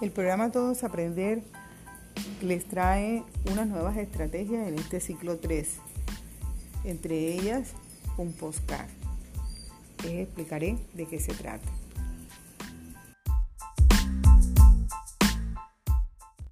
El programa Todos Aprender les trae unas nuevas estrategias en este ciclo 3, entre ellas un postcard. Les explicaré de qué se trata.